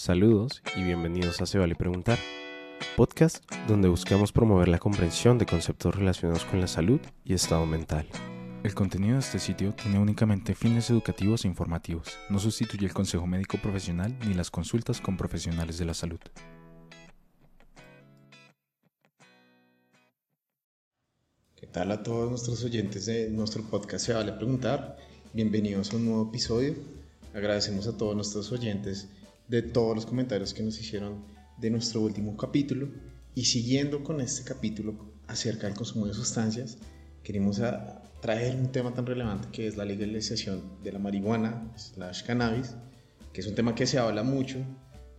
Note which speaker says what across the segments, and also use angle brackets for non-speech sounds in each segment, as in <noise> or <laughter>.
Speaker 1: Saludos y bienvenidos a Se Vale Preguntar, podcast donde buscamos promover la comprensión de conceptos relacionados con la salud y estado mental.
Speaker 2: El contenido de este sitio tiene únicamente fines educativos e informativos. No sustituye el consejo médico profesional ni las consultas con profesionales de la salud.
Speaker 3: ¿Qué tal a todos nuestros oyentes de nuestro podcast Se Vale Preguntar? Bienvenidos a un nuevo episodio. Agradecemos a todos nuestros oyentes de todos los comentarios que nos hicieron de nuestro último capítulo. Y siguiendo con este capítulo acerca del consumo de sustancias, queremos traer un tema tan relevante que es la legalización de la marihuana slash cannabis, que es un tema que se habla mucho,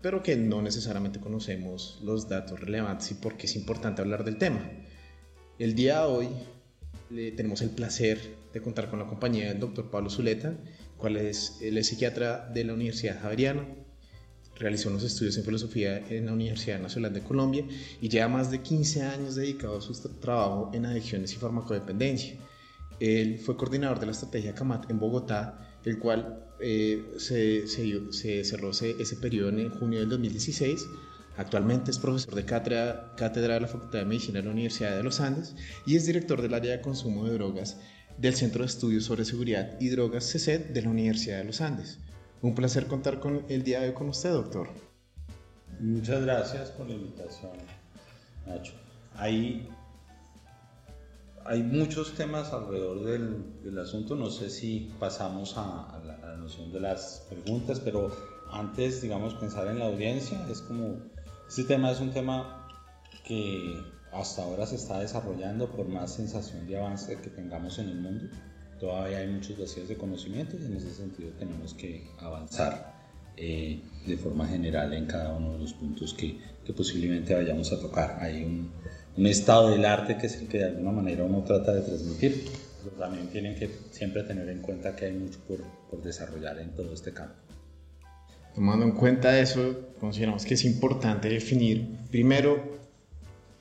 Speaker 3: pero que no necesariamente conocemos los datos relevantes y por qué es importante hablar del tema. El día de hoy le tenemos el placer de contar con la compañía del doctor Pablo Zuleta, cual es el psiquiatra de la Universidad Javeriana, realizó unos estudios en filosofía en la Universidad Nacional de Colombia y lleva más de 15 años dedicado a su trabajo en adicciones y farmacodependencia. Él fue coordinador de la estrategia CAMAT en Bogotá, el cual eh, se, cerró ese, ese, periodo en junio del 2016. Actualmente es profesor de cátedra, cátedra de la Facultad de Medicina de la Universidad de los Andes y es director del área de consumo de drogas del Centro de Estudios sobre Seguridad y Drogas CECED de la Universidad de los Andes. Un placer contar con el día de hoy con usted, doctor.
Speaker 4: Muchas gracias por la invitación, Nacho. Hay, hay muchos temas alrededor del, asunto. No sé si pasamos a, la, a, la, noción de las preguntas, pero antes, digamos, pensar en la audiencia. Es como, este tema es un tema que hasta ahora se está desarrollando por más sensación de avance que tengamos en el mundo todavía hay muchos vacíos de conocimiento y en ese sentido tenemos que avanzar eh, de forma general en cada uno de los puntos que, que posiblemente vayamos a tocar. Hay un, un, estado del arte que es el que de alguna manera uno trata de transmitir, pero también tienen que siempre tener en cuenta que hay mucho por, por desarrollar en todo este campo.
Speaker 3: Tomando en cuenta eso, consideramos que es importante definir primero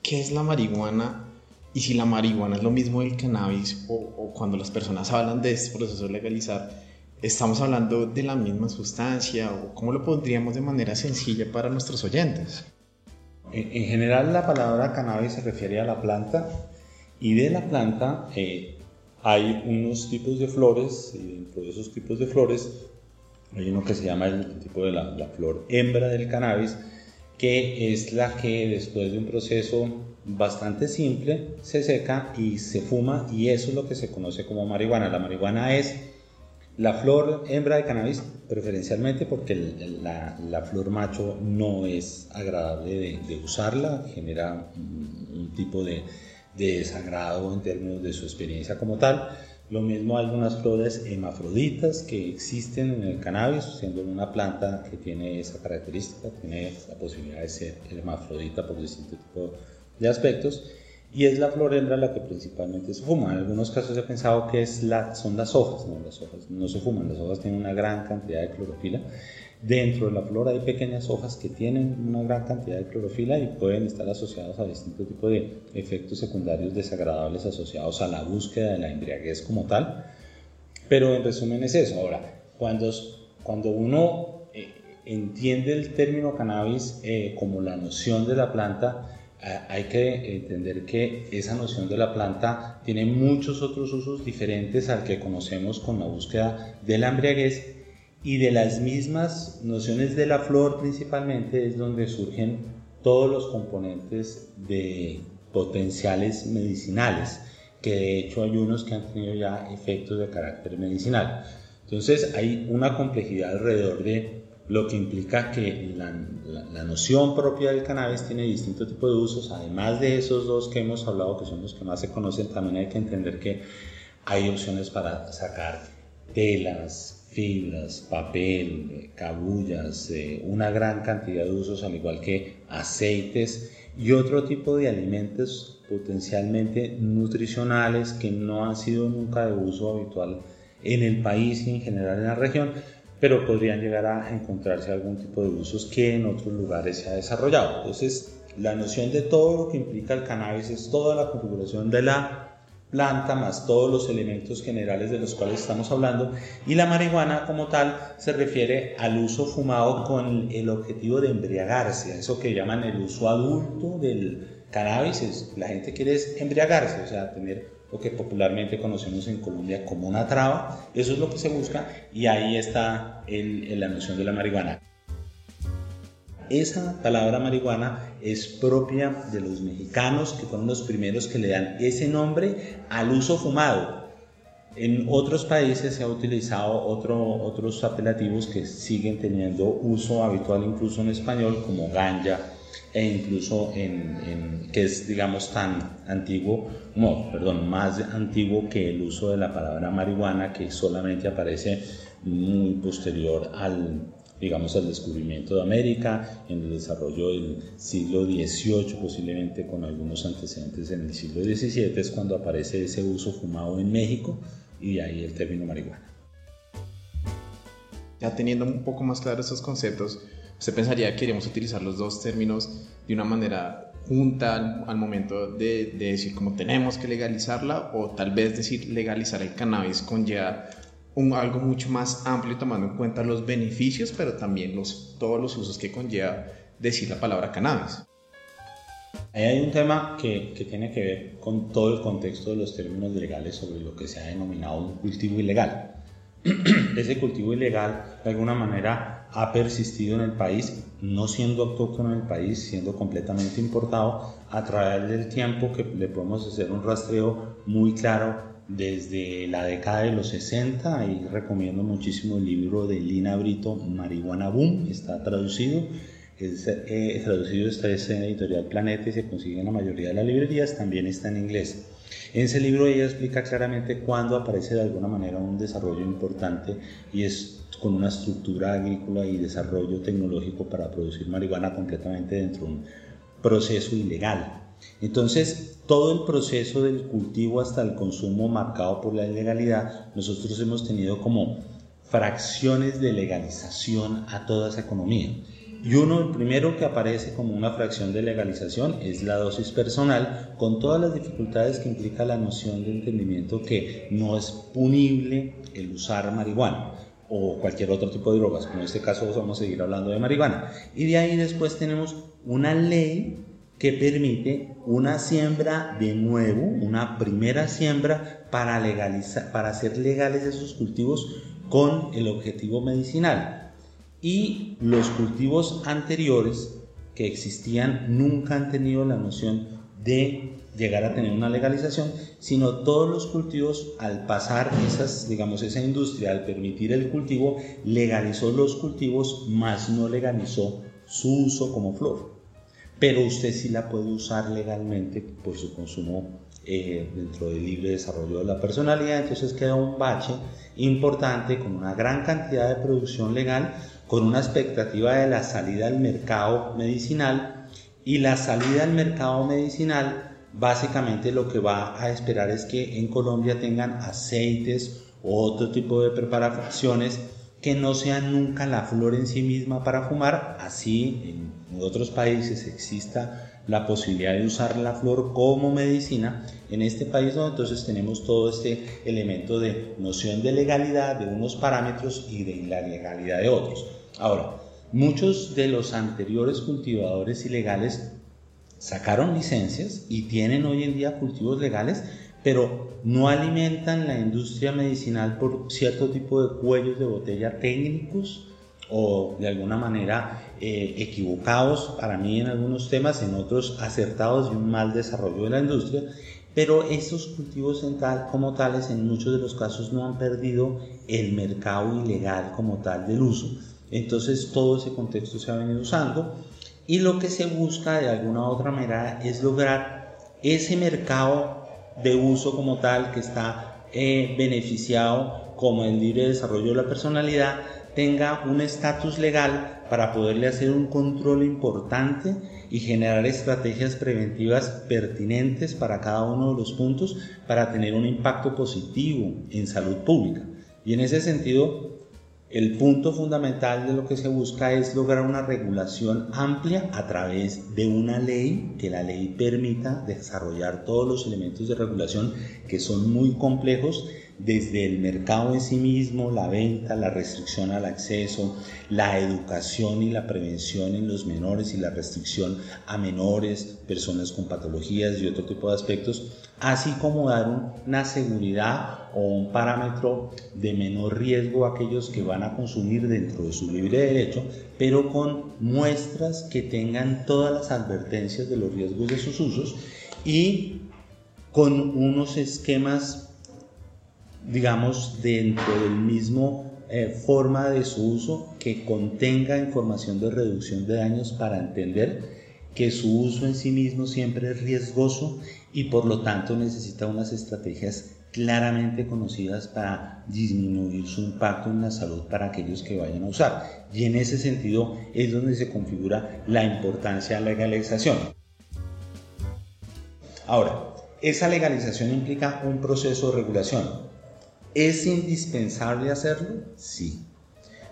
Speaker 3: qué es la marihuana y si la marihuana es lo mismo del cannabis o, cuando las personas hablan de este proceso legalizar, estamos hablando de la misma sustancia o cómo lo pondríamos de manera sencilla para nuestros oyentes.
Speaker 4: En, general la palabra cannabis se refiere a la planta y de la planta eh, hay unos tipos de flores y dentro de esos tipos de flores hay uno que se llama el tipo de la, la flor hembra del cannabis que es la que después de un proceso bastante simple se seca y se fuma y eso es lo que se conoce como marihuana. La marihuana es la flor hembra de cannabis preferencialmente porque la, flor macho no es agradable de, usarla, genera un, tipo de, de desagrado en términos de su experiencia como tal. Lo mismo algunas flores hemafroditas que existen en el cannabis, siendo una planta que tiene esa característica, tiene la posibilidad de ser hermafrodita por distintos tipos aspectos. Y es la flor hembra la que principalmente se fuma. En algunos casos he pensado que es la, son las hojas, no, las hojas no se fuman, las hojas tienen una gran cantidad de clorofila Dentro de la flor hay pequeñas hojas que tienen una gran cantidad de clorofila y pueden estar asociadas a distintos tipos de efectos secundarios desagradables asociados a la búsqueda de la embriaguez como tal. Pero en resumen es eso. Ahora, cuando, cuando uno eh, entiende el término cannabis eh, como la noción de la planta, hay que entender que esa noción de la planta tiene muchos otros usos diferentes al que conocemos con la búsqueda de la embriaguez y de las mismas nociones de la flor principalmente es donde surgen todos los componentes de potenciales medicinales, que de hecho hay unos que han tenido ya efectos de carácter medicinal. Entonces hay una complejidad alrededor de lo que implica que la, noción propia del cannabis tiene distintos tipos de usos, además de esos dos que hemos hablado, que son los que más se conocen, también hay que entender que hay opciones para sacar telas, fibras, papel, cabullas, eh, una gran cantidad de usos, al igual que aceites y otro tipo de alimentos potencialmente nutricionales que no han sido nunca de uso habitual en el país y en general en la región, pero podrían llegar a encontrarse algún tipo de usos que en otros lugares se ha desarrollado. Entonces, la noción de todo lo que implica el cannabis es toda la configuración de la planta más todos los elementos generales de los cuales estamos hablando y la marihuana como tal se refiere al uso fumado con el objetivo de embriagarse, eso que llaman el uso adulto del cannabis, la gente quiere embriagarse, o sea, tener lo que popularmente conocemos en Colombia como una traba, eso es lo que se busca y ahí está la noción de la marihuana. Esa palabra marihuana es propia de los mexicanos, que fueron los primeros que le dan ese nombre al uso fumado. En otros países se ha utilizado otros apelativos que siguen teniendo uso habitual incluso en español, como ganja, e incluso en, que es digamos tan antiguo, no, perdón, más antiguo que el uso de la palabra marihuana que solamente aparece muy posterior al, digamos, al descubrimiento de América, en el desarrollo del siglo XVIII, posiblemente con algunos antecedentes en el siglo XVII, es cuando aparece ese uso fumado en México y de ahí el término marihuana.
Speaker 3: Ya teniendo un poco más claros estos conceptos, ¿usted pensaría que queremos utilizar los dos términos de una manera junta al, momento de, de, decir cómo tenemos que legalizarla o tal vez decir legalizar el cannabis con ya un, algo mucho más amplio tomando en cuenta los beneficios, pero también los, todos los usos que conlleva decir la palabra cannabis.
Speaker 4: Ahí hay un tema que, que, tiene que ver con todo el contexto de los términos legales sobre lo que se ha denominado un cultivo ilegal. <clears throat> Ese cultivo ilegal de alguna manera ha persistido en el país, no siendo autóctono en el país, siendo completamente importado, a través del tiempo que le podemos hacer un rastreo muy claro desde la década de los 60 y recomiendo muchísimo el libro de Lina Brito, Marihuana Boom, está traducido. Es, eh, traducido está en editorial Planeta y se consigue en la mayoría de las librerías, también está en inglés. En ese libro ella explica claramente cuándo aparece de alguna manera un desarrollo importante y es con una estructura agrícola y desarrollo tecnológico para producir marihuana completamente dentro de un proceso ilegal. Entonces, todo el proceso del cultivo hasta el consumo marcado por la ilegalidad, nosotros hemos tenido como fracciones de legalización a toda esa economía. Y uno, el primero que aparece como una fracción de legalización es la dosis personal, con todas las dificultades que implica la noción de entendimiento que no es punible el usar marihuana o cualquier otro tipo de drogas, como en este caso vamos a seguir hablando de marihuana. Y de ahí después tenemos una ley que permite una siembra de nuevo, una primera siembra para, legalizar, para hacer legales esos cultivos con el objetivo medicinal. Y los cultivos anteriores que existían nunca han tenido la noción de llegar a tener una legalización, sino todos los cultivos al pasar esas, digamos, esa industria, al permitir el cultivo, legalizó los cultivos, más no legalizó su uso como flor pero usted sí la puede usar legalmente por su consumo eh, dentro del libre desarrollo de la personalidad. Entonces queda un bache importante con una gran cantidad de producción legal, con una expectativa de la salida al mercado medicinal y la salida al mercado medicinal básicamente lo que va a esperar es que en Colombia tengan aceites o otro tipo de preparaciones que no sean nunca la flor en sí misma para fumar, así en en otros países exista la posibilidad de usar la flor como medicina, en este país no, entonces tenemos todo este elemento de noción de legalidad de unos parámetros y de la legalidad de otros. Ahora, muchos de los anteriores cultivadores ilegales sacaron licencias y tienen hoy en día cultivos legales, pero no alimentan la industria medicinal por cierto tipo de cuellos de botella técnicos o de alguna manera eh, equivocados para mí en algunos temas, en otros acertados y un mal desarrollo de la industria, pero estos cultivos como tales en muchos de los casos no han perdido el mercado ilegal como tal del uso. Entonces todo ese contexto se ha venido usando y lo que se busca de alguna u otra manera es lograr ese mercado de uso como tal que está eh, beneficiado como el libre desarrollo de la personalidad tenga un estatus legal para poderle hacer un control importante y generar estrategias preventivas pertinentes para cada uno de los puntos para tener un impacto positivo en salud pública. Y en ese sentido, el punto fundamental de lo que se busca es lograr una regulación amplia a través de una ley, que la ley permita desarrollar todos los elementos de regulación que son muy complejos desde el mercado en sí mismo, la venta, la restricción al acceso, la educación y la prevención en los menores y la restricción a menores, personas con patologías y otro tipo de aspectos, así como dar una seguridad o un parámetro de menor riesgo a aquellos que van a consumir dentro de su libre derecho, pero con muestras que tengan todas las advertencias de los riesgos de sus usos y con unos esquemas digamos, dentro del mismo eh, forma de su uso que contenga información de reducción de daños para entender que su uso en sí mismo siempre es riesgoso y por lo tanto necesita unas estrategias claramente conocidas para disminuir su impacto en la salud para aquellos que vayan a usar. Y en ese sentido es donde se configura la importancia de la legalización. Ahora, esa legalización implica un proceso de regulación. ¿Es indispensable hacerlo? Sí,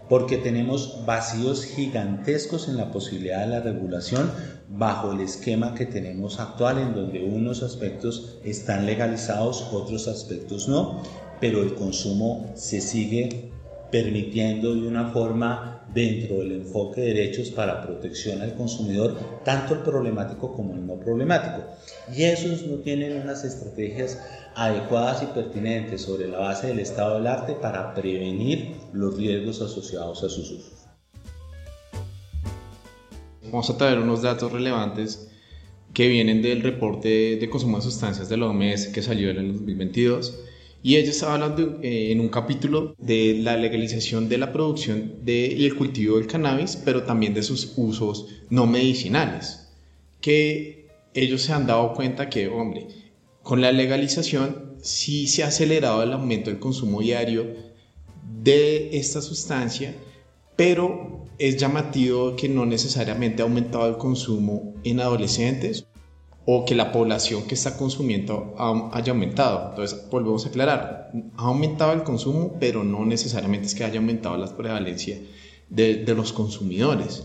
Speaker 4: porque tenemos vacíos gigantescos en la posibilidad de la regulación bajo el esquema que tenemos actual en donde unos aspectos están legalizados, otros aspectos no, pero el consumo se sigue permitiendo de una forma dentro del enfoque de derechos para protección al consumidor, tanto el problemático como el no problemático. Y esos no tienen unas estrategias adecuadas y pertinentes sobre la base del estado del arte para prevenir los riesgos asociados a sus usos.
Speaker 3: Vamos a traer unos datos relevantes que vienen del reporte de consumo de sustancias de la OMS que salió en el 2022 y ella estaba hablando eh, en un capítulo de la legalización de la producción y el cultivo del cannabis, pero también de sus usos no medicinales, que ellos se han dado cuenta que, hombre, con la legalización sí se ha acelerado el aumento del consumo diario de esta sustancia, pero es llamativo que no necesariamente ha aumentado el consumo en adolescentes o que la población que está consumiendo haya aumentado. Entonces, volvemos a aclarar, ha aumentado el consumo, pero no necesariamente es que haya aumentado la prevalencia de, de los consumidores.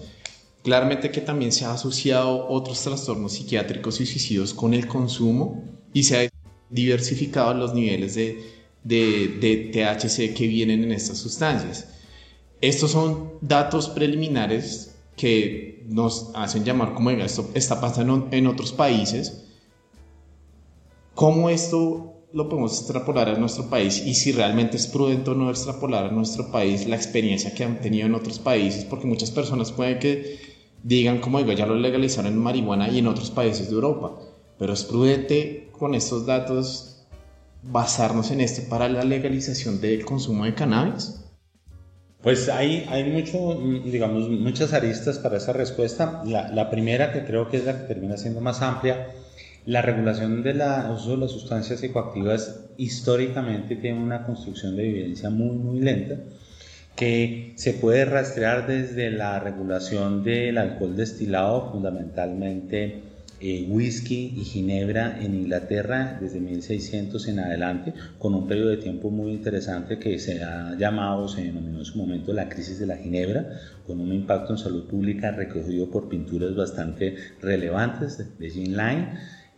Speaker 3: Claramente que también se ha asociado otros trastornos psiquiátricos y suicidios con el consumo y se ha diversificado los niveles de, de, THC que vienen en estas sustancias. Estos son datos preliminares que nos hacen llamar como esto está pasando en otros países. ¿Cómo esto lo podemos extrapolar a nuestro país y si realmente es prudente o no extrapolar a nuestro país la experiencia que han tenido en otros países? Porque muchas personas pueden que digan, como digo, ya lo legalizaron en marihuana y en otros países de Europa, pero es prudente con estos datos basarnos en esto para la legalización del consumo de cannabis?
Speaker 4: Pues hay, hay mucho, digamos, muchas aristas para esa respuesta. La, la, primera, que creo que es la que termina siendo más amplia, la regulación del uso de las sustancias psicoactivas históricamente tiene una construcción de evidencia muy, muy lenta que se puede rastrear desde la regulación del alcohol destilado, fundamentalmente eh, whisky y ginebra en Inglaterra desde 1600 en adelante, con un periodo de tiempo muy interesante que se ha llamado, se denominó en su momento la crisis de la ginebra, con un impacto en salud pública recogido por pinturas bastante relevantes de Jean Line.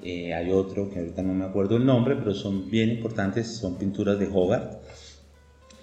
Speaker 4: Eh, hay otro que ahorita no me acuerdo el nombre, pero son bien importantes, son pinturas de Hogarth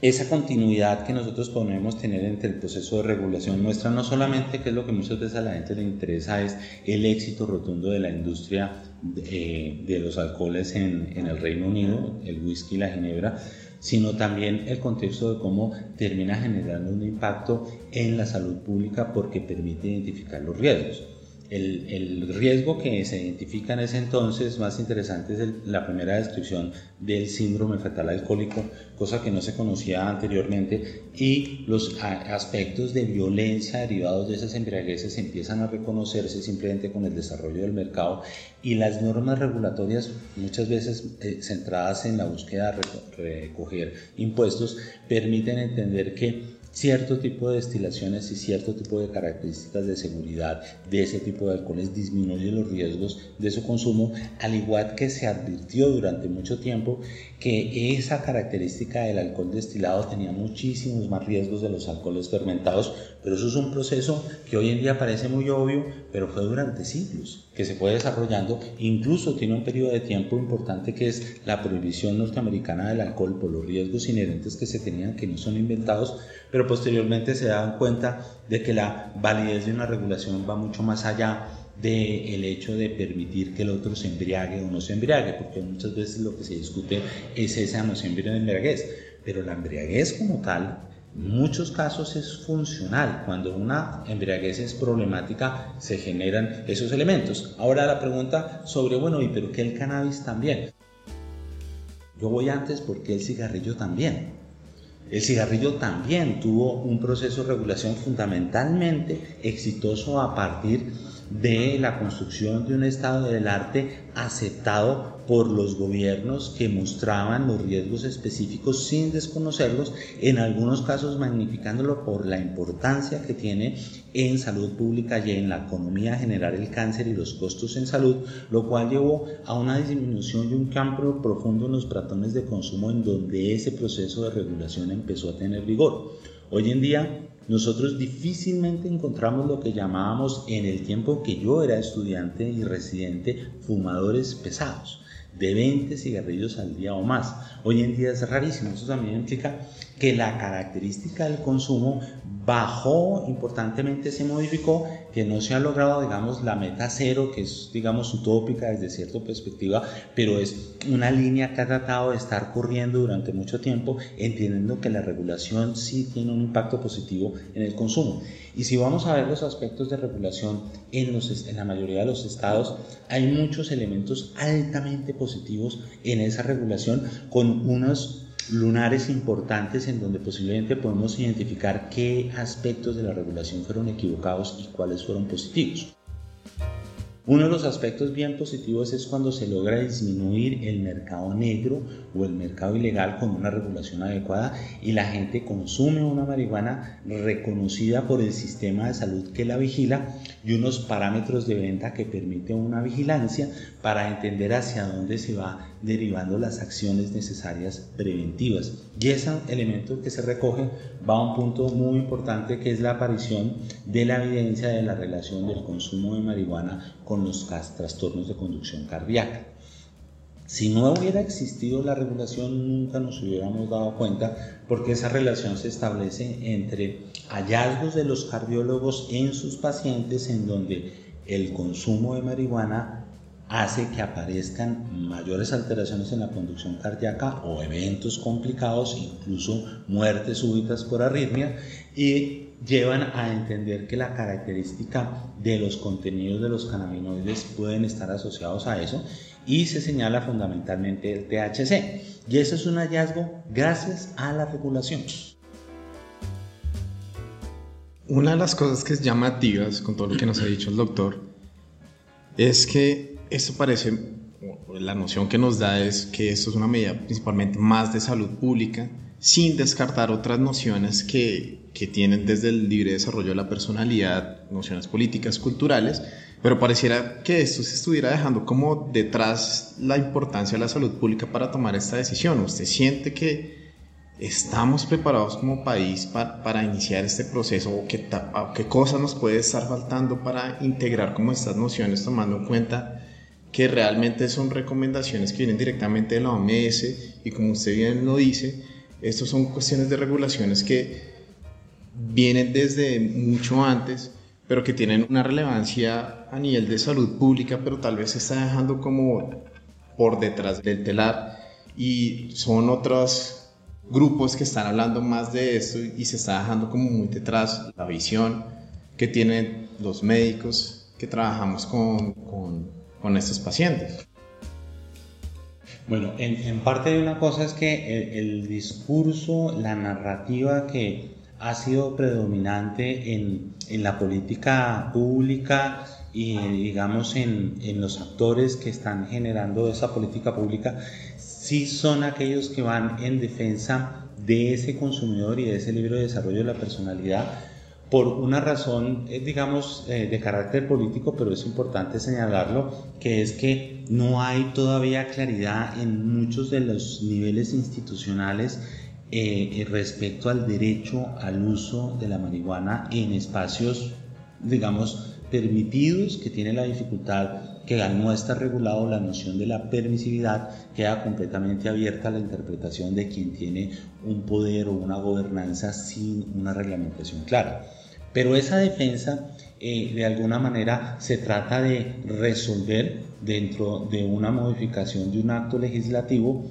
Speaker 4: esa continuidad que nosotros podemos tener entre el proceso de regulación muestra no solamente que es lo que muchas veces a la gente le interesa es el éxito rotundo de la industria de, de los alcoholes en, en, el Reino Unido, el whisky y la ginebra, sino también el contexto de cómo termina generando un impacto en la salud pública porque permite identificar los riesgos. El, el, riesgo que se identifica en ese entonces más interesante es la primera descripción del síndrome fetal alcohólico, cosa que no se conocía anteriormente, y los aspectos de violencia derivados de esas embriagueces empiezan a reconocerse simplemente con el desarrollo del mercado y las normas regulatorias, muchas veces eh, centradas en la búsqueda de recoger impuestos, permiten entender que cierto tipo de destilaciones y cierto tipo de características de seguridad de ese tipo de alcoholes disminuye los riesgos de su consumo, al igual que se advirtió durante mucho tiempo que esa característica del alcohol destilado tenía muchísimos más riesgos de los alcoholes fermentados, pero eso es un proceso que hoy en día parece muy obvio, pero fue durante siglos que se fue desarrollando, incluso tiene un periodo de tiempo importante que es la prohibición norteamericana del alcohol por los riesgos inherentes que se tenían, que no son inventados, pero posteriormente se dan cuenta de que la validez de una regulación va mucho más allá del hecho de permitir que el otro se embriague o no se embriague, porque muchas veces lo que se discute es esa noción de embriaguez, pero la embriaguez como tal, en muchos casos es funcional. Cuando una embriaguez es problemática, se generan esos elementos. Ahora la pregunta sobre, bueno, ¿y pero qué el cannabis también? Yo voy antes porque el cigarrillo también. El cigarrillo también tuvo un proceso de regulación fundamentalmente exitoso a partir de la construcción de un estado del arte aceptado por los gobiernos que mostraban los riesgos específicos sin desconocerlos, en algunos casos magnificándolo por la importancia que tiene en salud pública y en la economía generar el cáncer y los costos en salud, lo cual llevó a una disminución y un cambio profundo en los patrones de consumo en donde ese proceso de regulación empezó a tener vigor. Hoy en día nosotros difícilmente encontramos lo que llamábamos en el tiempo que yo era estudiante y residente fumadores pesados de 20 cigarrillos al día o más. Hoy en día es rarísimo. Eso también implica que la característica del consumo bajó importantemente, se modificó, que no se ha logrado, digamos, la meta cero, que es, digamos, utópica desde cierta perspectiva, pero es una línea que ha tratado de estar corriendo durante mucho tiempo, entendiendo que la regulación sí tiene un impacto positivo en el consumo. Y si vamos a ver los aspectos de regulación en, los, en la mayoría de los estados, hay muchos elementos altamente positivos en esa regulación con unos lunares importantes en donde posiblemente podemos identificar qué aspectos de la regulación fueron equivocados y cuáles fueron positivos. Uno de los aspectos bien positivos es cuando se logra disminuir el mercado negro o el mercado ilegal con una regulación adecuada y la gente consume una marihuana reconocida por el sistema de salud que la vigila y unos parámetros de venta que permiten una vigilancia para entender hacia dónde se va derivando las acciones necesarias preventivas. Y ese elemento que se recoge va a un punto muy importante que es la aparición de la evidencia de la relación del consumo de marihuana con los trastornos de conducción cardíaca. Si no hubiera existido la regulación, nunca nos hubiéramos dado cuenta porque esa relación se establece entre hallazgos de los cardiólogos en sus pacientes en donde el consumo de marihuana hace que aparezcan mayores alteraciones en la conducción cardíaca o eventos complicados, incluso muertes súbitas por arritmia, y llevan a entender que la característica de los contenidos de los cannabinoides pueden estar asociados a eso y se señala fundamentalmente el THC. Y eso es un hallazgo gracias a la regulación.
Speaker 3: Una de las cosas que es llamativas con todo lo que nos ha dicho el doctor es que esto parece, la noción que nos da es que esto es una medida principalmente más de salud pública, sin descartar otras nociones que, que tienen desde el libre desarrollo de la personalidad, nociones políticas, culturales, pero pareciera que esto se estuviera dejando como detrás la importancia de la salud pública para tomar esta decisión. ¿Usted siente que estamos preparados como país para, para iniciar este proceso o qué, qué cosas nos puede estar faltando para integrar como estas nociones tomando en cuenta que realmente son recomendaciones que vienen directamente de la OMS y como usted bien lo dice, estas son cuestiones de regulaciones que vienen desde mucho antes, pero que tienen una relevancia a nivel de salud pública, pero tal vez se está dejando como por detrás del telar y son otros grupos que están hablando más de esto y se está dejando como muy detrás la visión que tienen los médicos que trabajamos con, con con estos pacientes.
Speaker 4: Bueno, en, parte de una cosa es que el, discurso, la narrativa que ha sido predominante en, la política pública y digamos en, en, los actores que están generando esa política pública, sí son aquellos que van en defensa de ese consumidor y de ese libro de desarrollo de la personalidad por una razón, eh, digamos, eh, de carácter político, pero es importante señalarlo, que es que no hay todavía claridad en muchos de los niveles institucionales eh, respecto al derecho al uso de la marihuana en espacios, digamos, permitidos, que tiene la dificultad que al no estar regulado la noción de la permisividad queda completamente abierta a la interpretación de quien tiene un poder o una gobernanza sin una reglamentación clara. Pero esa defensa eh, de alguna manera se trata de resolver dentro de una modificación de un acto legislativo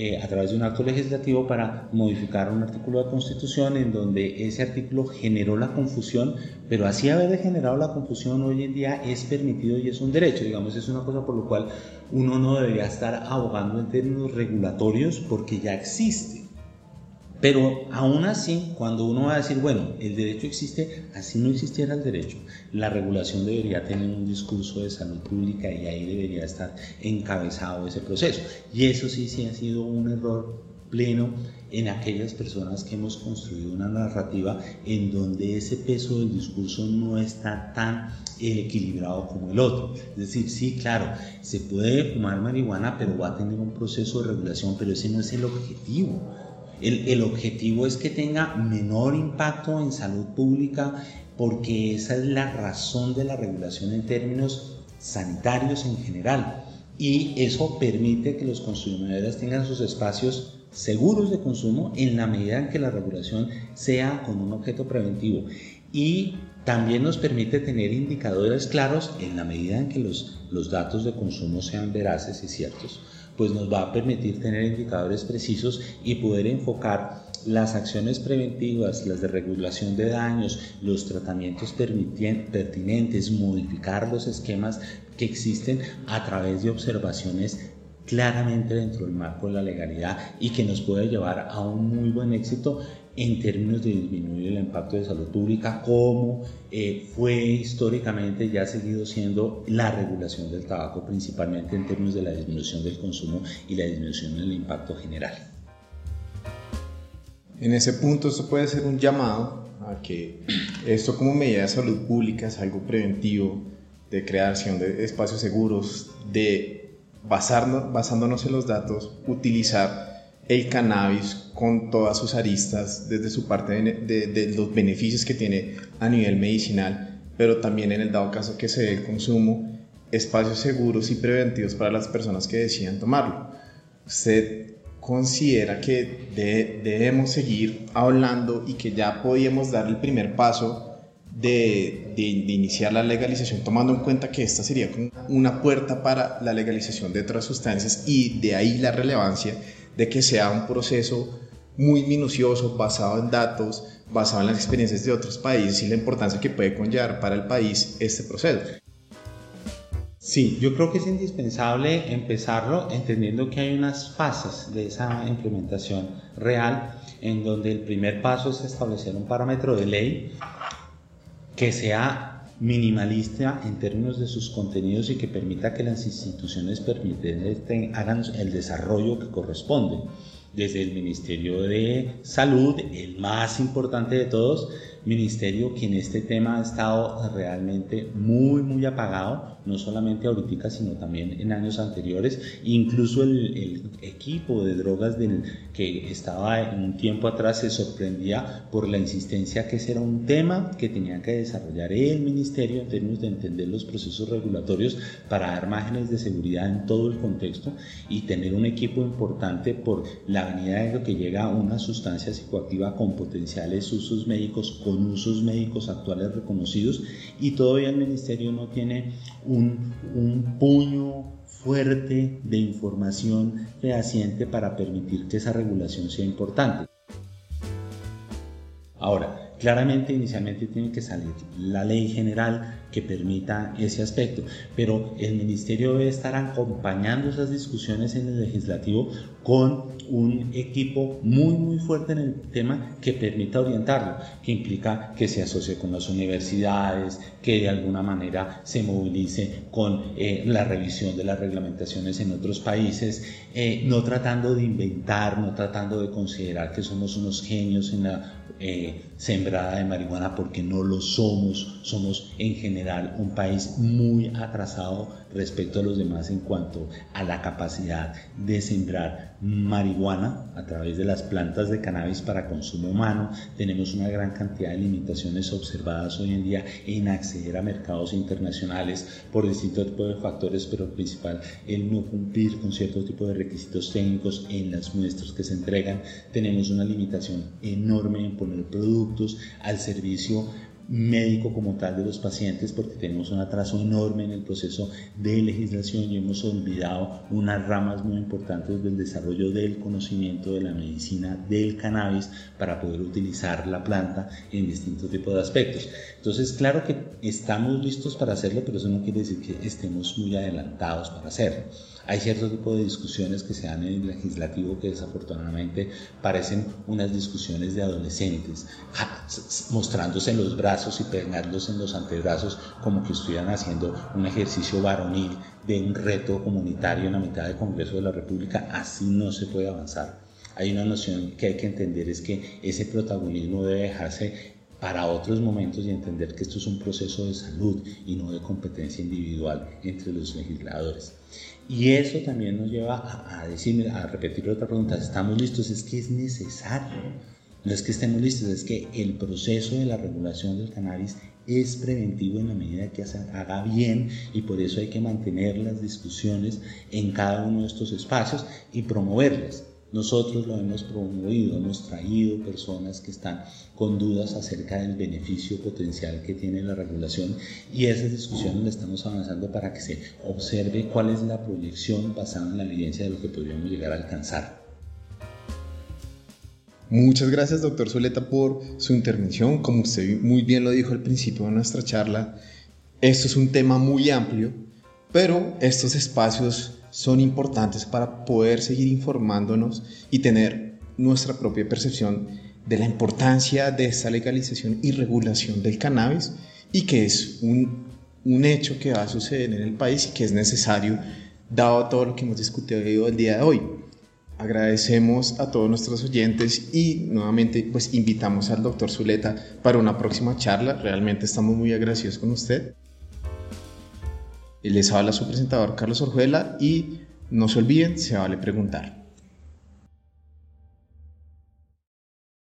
Speaker 4: eh, a través de un acto legislativo para modificar un artículo de constitución en donde ese artículo generó la confusión, pero así haber generado la confusión hoy en día es permitido y es un derecho, digamos, es una cosa por lo cual uno no debería estar abogando en términos regulatorios porque ya existe. Pero aún así, cuando uno va a decir, bueno, el derecho existe, así no existiera el derecho, la regulación debería tener un discurso de salud pública y ahí debería estar encabezado ese proceso. Y eso sí, sí ha sido un error pleno en aquellas personas que hemos construido una narrativa en donde ese peso del discurso no está tan equilibrado como el otro. Es decir, sí, claro, se puede fumar marihuana, pero va a tener un proceso de regulación, pero ese no es el objetivo. El, objetivo es que tenga menor impacto en salud pública porque esa es la razón de la regulación en términos sanitarios en general. Y eso permite que los consumidores tengan sus espacios seguros de consumo en la medida en que la regulación sea con un objeto preventivo. Y también nos permite tener indicadores claros en la medida en que los, los datos de consumo sean veraces y ciertos pues nos va a permitir tener indicadores precisos y poder enfocar las acciones preventivas, las de regulación de daños, los tratamientos pertinentes, modificar los esquemas que existen a través de observaciones claramente dentro del marco de la legalidad y que nos puede llevar a un muy buen éxito en términos de disminuir el impacto de salud pública, como eh, fue históricamente y ha seguido siendo la regulación del tabaco, principalmente en términos de la disminución del consumo y la disminución del impacto general.
Speaker 3: En ese punto, esto puede ser un llamado a que esto como medida de salud pública es algo preventivo, de creación de espacios seguros, de basarnos, basándonos en los datos, utilizar el cannabis con todas sus aristas, desde su parte de, los beneficios que tiene a nivel medicinal, pero también en el dado caso que se dé el consumo, espacios seguros y preventivos para las personas que decidan tomarlo. ¿Usted considera que debemos seguir hablando y que ya podíamos dar el primer paso de, de, iniciar la legalización, tomando en cuenta que esta sería una puerta para la legalización de otras sustancias y de ahí la relevancia de que sea un proceso muy minucioso, basado en datos, basado en las experiencias de otros países y la importancia que puede conllevar para el país este proceso.
Speaker 4: Sí, yo creo que es indispensable empezarlo entendiendo que hay unas fases de esa implementación real en donde el primer paso es establecer un parámetro de ley que sea minimalista en términos de sus contenidos y que permita que las instituciones hagan el desarrollo que corresponde. Desde el Ministerio de Salud, el más importante de todos, ministerio que en este tema ha estado realmente muy, muy apagado, no solamente ahorita, sino también en años anteriores. Incluso el, equipo de drogas del, que estaba un tiempo atrás se sorprendía por la insistencia que ese era un tema que tenía que desarrollar el ministerio en términos de entender los procesos regulatorios para dar márgenes de seguridad en todo el contexto y tener un equipo importante por la venida de lo que llega una sustancia psicoactiva con potenciales usos médicos con usos médicos actuales reconocidos y todavía el ministerio no tiene un, puño fuerte de información fehaciente para permitir que esa regulación sea importante. Ahora, Claramente, inicialmente tiene que salir la ley general que permita ese aspecto, pero el ministerio debe estar acompañando esas discusiones en el legislativo con un equipo muy muy fuerte en el tema que permita orientarlo, que implica que se asocie con las universidades, que de alguna manera se movilice con eh, la revisión de las reglamentaciones en otros países, eh, no tratando de inventar, no tratando de considerar que somos unos genios en la eh, sembrada de marihuana porque no lo somos, somos en general un país muy atrasado respecto a los demás en cuanto a la capacidad de sembrar marihuana a través de las plantas de cannabis para consumo humano. Tenemos una gran cantidad de limitaciones observadas hoy en día en acceder a mercados internacionales por distintos tipos de factores, pero principal el no cumplir con cierto tipo de requisitos técnicos en las muestras que se entregan. Tenemos una limitación enorme en poner productos al servicio médico como tal de los pacientes porque tenemos un atraso enorme en el proceso de legislación y hemos olvidado unas ramas muy importantes del desarrollo del conocimiento de la medicina del cannabis para poder utilizar la planta en distintos tipos de aspectos. Entonces, claro que estamos listos para hacerlo, pero eso no quiere decir que estemos muy adelantados para hacerlo. Hay cierto tipo de discusiones que se dan en el legislativo que desafortunadamente parecen unas discusiones de adolescentes, mostrándose en los brazos y pegándose en los antebrazos como que estuvieran haciendo un ejercicio varonil de un reto comunitario en la mitad del Congreso de la República. Así no se puede avanzar. Hay una noción que hay que entender es que ese protagonismo debe dejarse para otros momentos y entender que esto es un proceso de salud y no de competencia individual entre los legisladores. Y eso también nos lleva a, decir, a repetir otra pregunta, ¿estamos listos? Es que es necesario. No es que estemos listos, es que el proceso de la regulación del cannabis es preventivo en la medida que se haga bien y por eso hay que mantener las discusiones en cada uno de estos espacios y promoverlas. Nosotros lo hemos promovido, hemos traído personas que están con dudas acerca del beneficio potencial que tiene la regulación y esas discusiones le estamos avanzando para que se observe cuál es la proyección basada en la evidencia de lo que podríamos llegar a alcanzar.
Speaker 3: Muchas gracias, doctor Zuleta, por su intervención. Como usted muy bien lo dijo al principio de nuestra charla, esto es un tema muy amplio, pero estos espacios son importantes para poder seguir informándonos y tener nuestra propia percepción de la importancia de esta legalización y regulación del cannabis y que es un, un hecho que va a suceder en el país y que es necesario dado todo lo que hemos discutido el día de hoy. Agradecemos a todos nuestros oyentes y nuevamente pues invitamos al doctor Zuleta para una próxima charla. Realmente estamos muy agradecidos con usted. Les habla su presentador Carlos Orjuela y no se olviden, se vale preguntar.